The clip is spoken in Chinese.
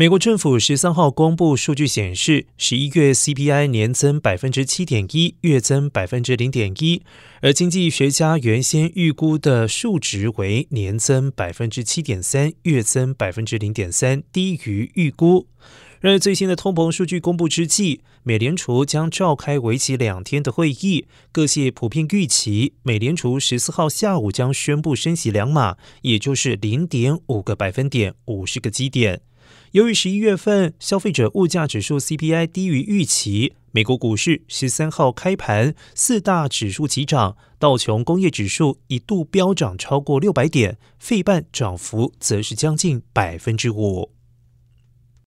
美国政府十三号公布数据显示，十一月 CPI 年增百分之七点一，月增百分之零点一，而经济学家原先预估的数值为年增百分之七点三，月增百分之零点三，低于预估。而最新的通膨数据公布之际，美联储将召开为期两天的会议，各界普遍预期，美联储十四号下午将宣布升息两码，也就是零点五个百分点，五十个基点。由于十一月份消费者物价指数 CPI 低于预期，美国股市十三号开盘四大指数齐涨，道琼工业指数一度飙涨超过六百点，费半涨幅则是将近百分之五。